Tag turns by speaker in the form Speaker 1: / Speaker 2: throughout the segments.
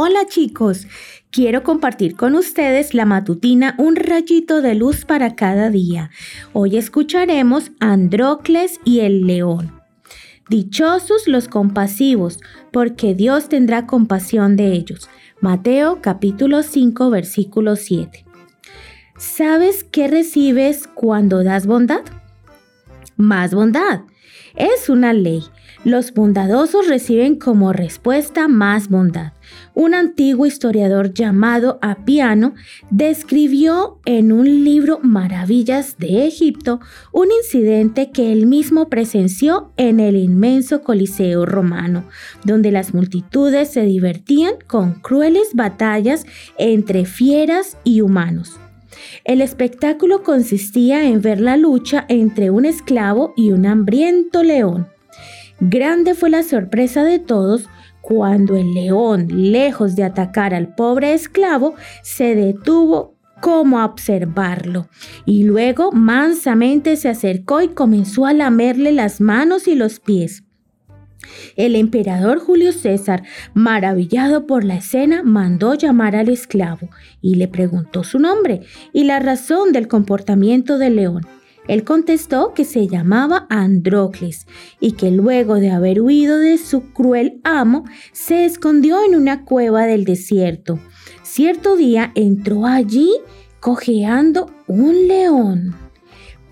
Speaker 1: Hola chicos, quiero compartir con ustedes la matutina Un rayito de luz para cada día. Hoy escucharemos Androcles y el león. Dichosos los compasivos, porque Dios tendrá compasión de ellos. Mateo capítulo 5 versículo 7. ¿Sabes qué recibes cuando das bondad? Más bondad. Es una ley. Los bondadosos reciben como respuesta más bondad. Un antiguo historiador llamado Apiano describió en un libro Maravillas de Egipto un incidente que él mismo presenció en el inmenso Coliseo romano, donde las multitudes se divertían con crueles batallas entre fieras y humanos. El espectáculo consistía en ver la lucha entre un esclavo y un hambriento león. Grande fue la sorpresa de todos cuando el león, lejos de atacar al pobre esclavo, se detuvo como a observarlo, y luego mansamente se acercó y comenzó a lamerle las manos y los pies. El emperador Julio César, maravillado por la escena, mandó llamar al esclavo y le preguntó su nombre y la razón del comportamiento del león. Él contestó que se llamaba Androcles y que luego de haber huido de su cruel amo, se escondió en una cueva del desierto. Cierto día entró allí cojeando un león.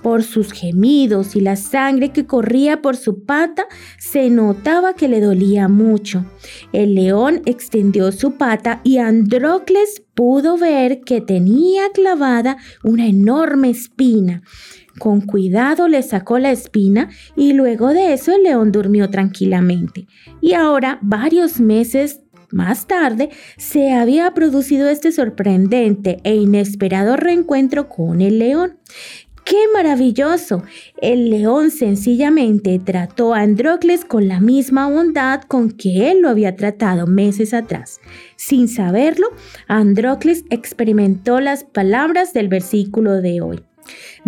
Speaker 1: Por sus gemidos y la sangre que corría por su pata, se notaba que le dolía mucho. El león extendió su pata y Androcles pudo ver que tenía clavada una enorme espina. Con cuidado le sacó la espina y luego de eso el león durmió tranquilamente. Y ahora, varios meses más tarde, se había producido este sorprendente e inesperado reencuentro con el león. ¡Qué maravilloso! El león sencillamente trató a Androcles con la misma bondad con que él lo había tratado meses atrás. Sin saberlo, Androcles experimentó las palabras del versículo de hoy.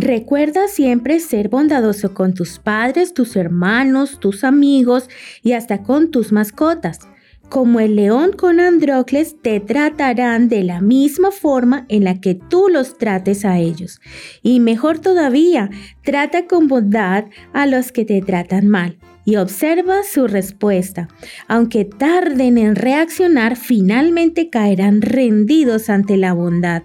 Speaker 1: Recuerda siempre ser bondadoso con tus padres, tus hermanos, tus amigos y hasta con tus mascotas. Como el león con Androcles te tratarán de la misma forma en la que tú los trates a ellos. Y mejor todavía, trata con bondad a los que te tratan mal y observa su respuesta. Aunque tarden en reaccionar, finalmente caerán rendidos ante la bondad.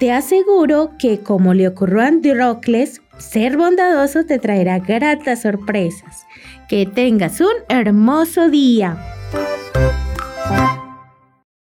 Speaker 1: Te aseguro que como le ocurrió a Androcles, ser bondadoso te traerá gratas sorpresas. Que tengas un hermoso día.